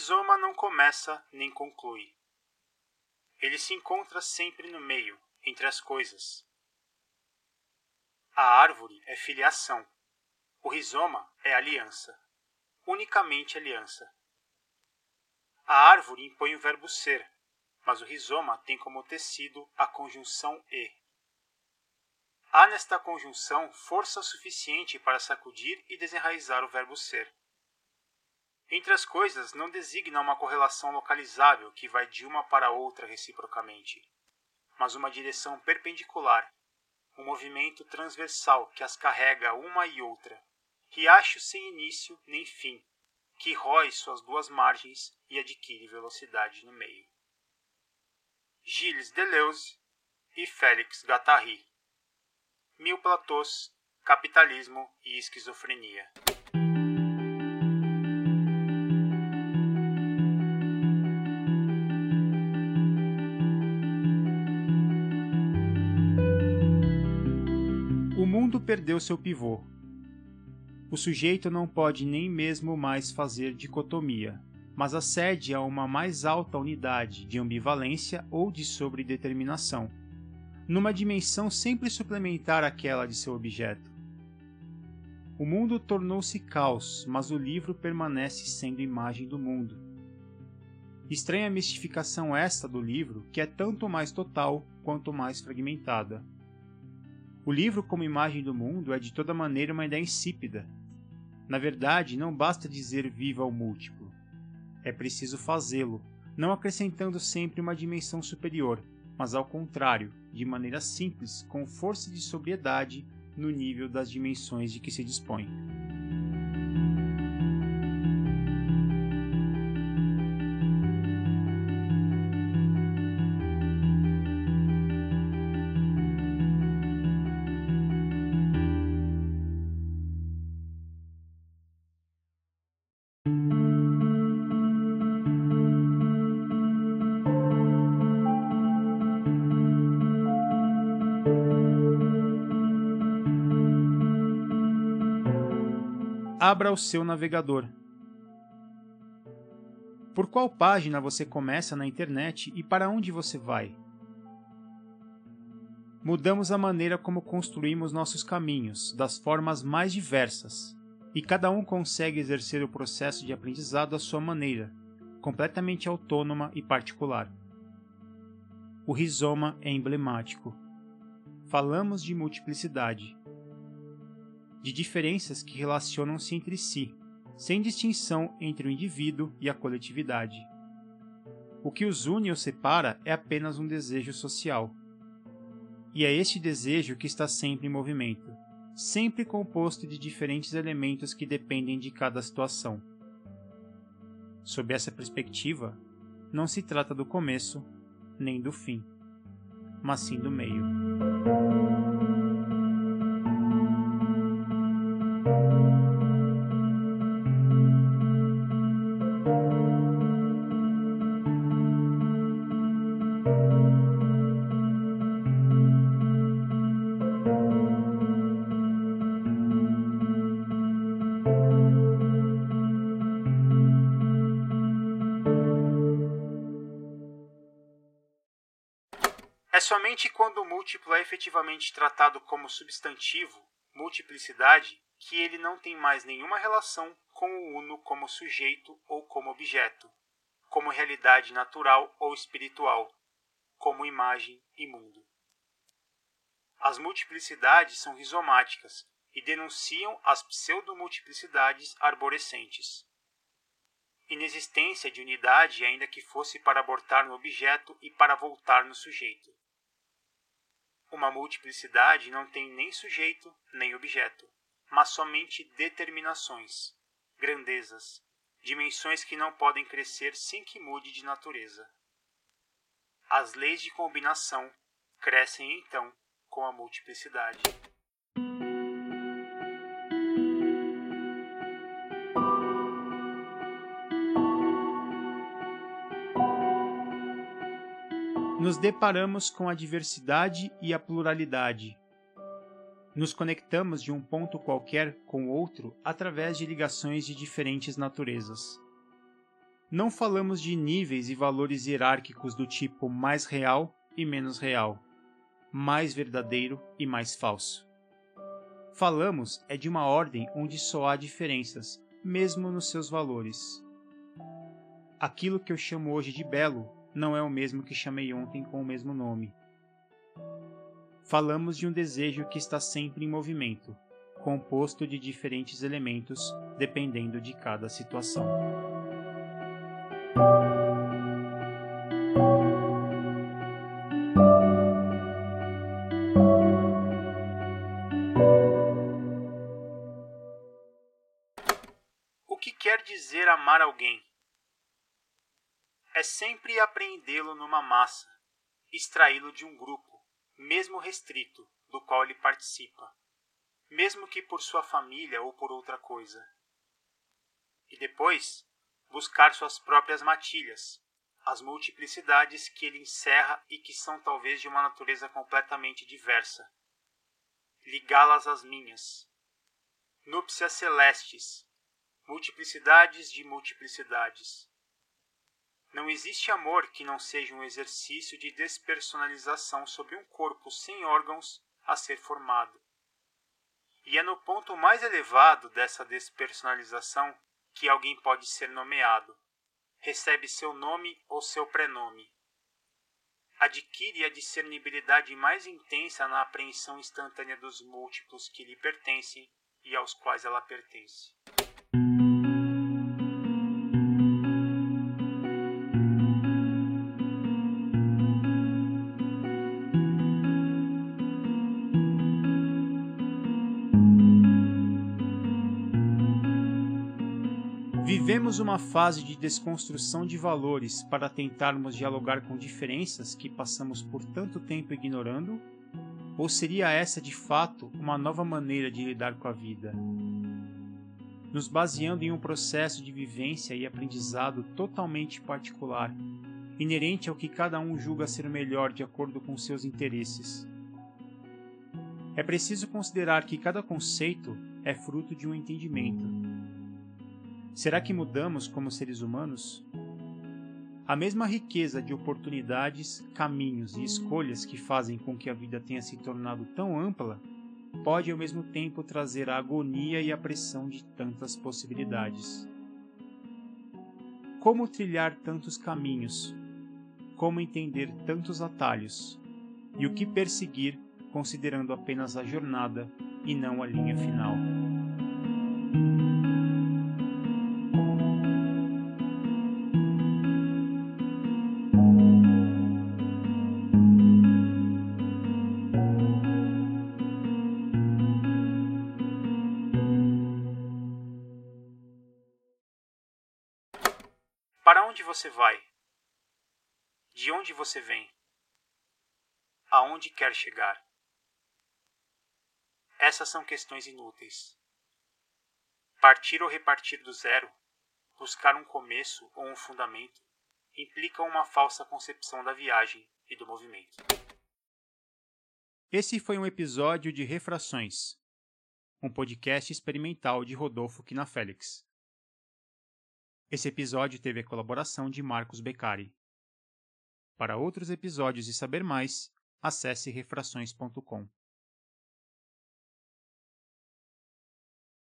rizoma não começa nem conclui. Ele se encontra sempre no meio, entre as coisas. A árvore é filiação. O rizoma é aliança. Unicamente aliança. A árvore impõe o verbo ser, mas o rizoma tem como tecido a conjunção e. Há nesta conjunção força suficiente para sacudir e desenraizar o verbo ser. Entre as coisas, não designa uma correlação localizável que vai de uma para outra reciprocamente, mas uma direção perpendicular, um movimento transversal que as carrega uma e outra, riacho sem início nem fim, que rói suas duas margens e adquire velocidade no meio. Gilles Deleuze e Félix Guattari Mil Platôs, Capitalismo e Esquizofrenia perdeu seu pivô. O sujeito não pode nem mesmo mais fazer dicotomia, mas acede a uma mais alta unidade de ambivalência ou de sobredeterminação, numa dimensão sempre suplementar àquela de seu objeto. O mundo tornou-se caos, mas o livro permanece sendo imagem do mundo. Estranha mistificação esta do livro, que é tanto mais total quanto mais fragmentada. O livro, como imagem do mundo, é de toda maneira uma ideia insípida. Na verdade, não basta dizer viva ao múltiplo. É preciso fazê-lo, não acrescentando sempre uma dimensão superior, mas ao contrário, de maneira simples, com força de sobriedade no nível das dimensões de que se dispõe. Abra o seu navegador. Por qual página você começa na internet e para onde você vai? Mudamos a maneira como construímos nossos caminhos, das formas mais diversas, e cada um consegue exercer o processo de aprendizado à sua maneira, completamente autônoma e particular. O rizoma é emblemático. Falamos de multiplicidade de diferenças que relacionam-se entre si, sem distinção entre o indivíduo e a coletividade. O que os une ou separa é apenas um desejo social. E é este desejo que está sempre em movimento, sempre composto de diferentes elementos que dependem de cada situação. Sob essa perspectiva, não se trata do começo nem do fim, mas sim do meio. É somente quando o múltiplo é efetivamente tratado como substantivo, multiplicidade, que ele não tem mais nenhuma relação com o uno como sujeito ou como objeto, como realidade natural ou espiritual, como imagem e mundo. As multiplicidades são rizomáticas e denunciam as pseudomultiplicidades arborescentes. Inexistência de unidade, ainda que fosse para abortar no objeto e para voltar no sujeito. Uma multiplicidade não tem nem sujeito nem objeto, mas somente determinações, grandezas, dimensões que não podem crescer sem que mude de natureza. As leis de combinação crescem então com a multiplicidade. Nos deparamos com a diversidade e a pluralidade. Nos conectamos de um ponto qualquer com outro através de ligações de diferentes naturezas. Não falamos de níveis e valores hierárquicos do tipo mais real e menos real, mais verdadeiro e mais falso. Falamos é de uma ordem onde só há diferenças, mesmo nos seus valores. Aquilo que eu chamo hoje de belo não é o mesmo que chamei ontem com o mesmo nome. Falamos de um desejo que está sempre em movimento, composto de diferentes elementos dependendo de cada situação. O que quer dizer amar alguém? É sempre apreendê-lo numa massa, extraí-lo de um grupo, mesmo restrito, do qual ele participa, mesmo que por sua família ou por outra coisa. E depois, buscar suas próprias matilhas, as multiplicidades que ele encerra e que são talvez de uma natureza completamente diversa. Ligá-las às minhas. Núpcias celestes, multiplicidades de multiplicidades. Não existe amor que não seja um exercício de despersonalização sobre um corpo sem órgãos a ser formado. E é no ponto mais elevado dessa despersonalização que alguém pode ser nomeado. Recebe seu nome ou seu prenome. Adquire a discernibilidade mais intensa na apreensão instantânea dos múltiplos que lhe pertencem e aos quais ela pertence. Vivemos uma fase de desconstrução de valores para tentarmos dialogar com diferenças que passamos por tanto tempo ignorando? Ou seria essa de fato uma nova maneira de lidar com a vida? Nos baseando em um processo de vivência e aprendizado totalmente particular, inerente ao que cada um julga ser melhor de acordo com seus interesses. É preciso considerar que cada conceito é fruto de um entendimento Será que mudamos como seres humanos? A mesma riqueza de oportunidades, caminhos e escolhas que fazem com que a vida tenha se tornado tão ampla pode ao mesmo tempo trazer a agonia e a pressão de tantas possibilidades. Como trilhar tantos caminhos? Como entender tantos atalhos? E o que perseguir considerando apenas a jornada e não a linha final? Onde você vai? De onde você vem? Aonde quer chegar? Essas são questões inúteis. Partir ou repartir do zero, buscar um começo ou um fundamento, implica uma falsa concepção da viagem e do movimento. Esse foi um episódio de Refrações, um podcast experimental de Rodolfo Quinafélix. Esse episódio teve a colaboração de Marcos Beccari. Para outros episódios e saber mais, acesse refrações.com.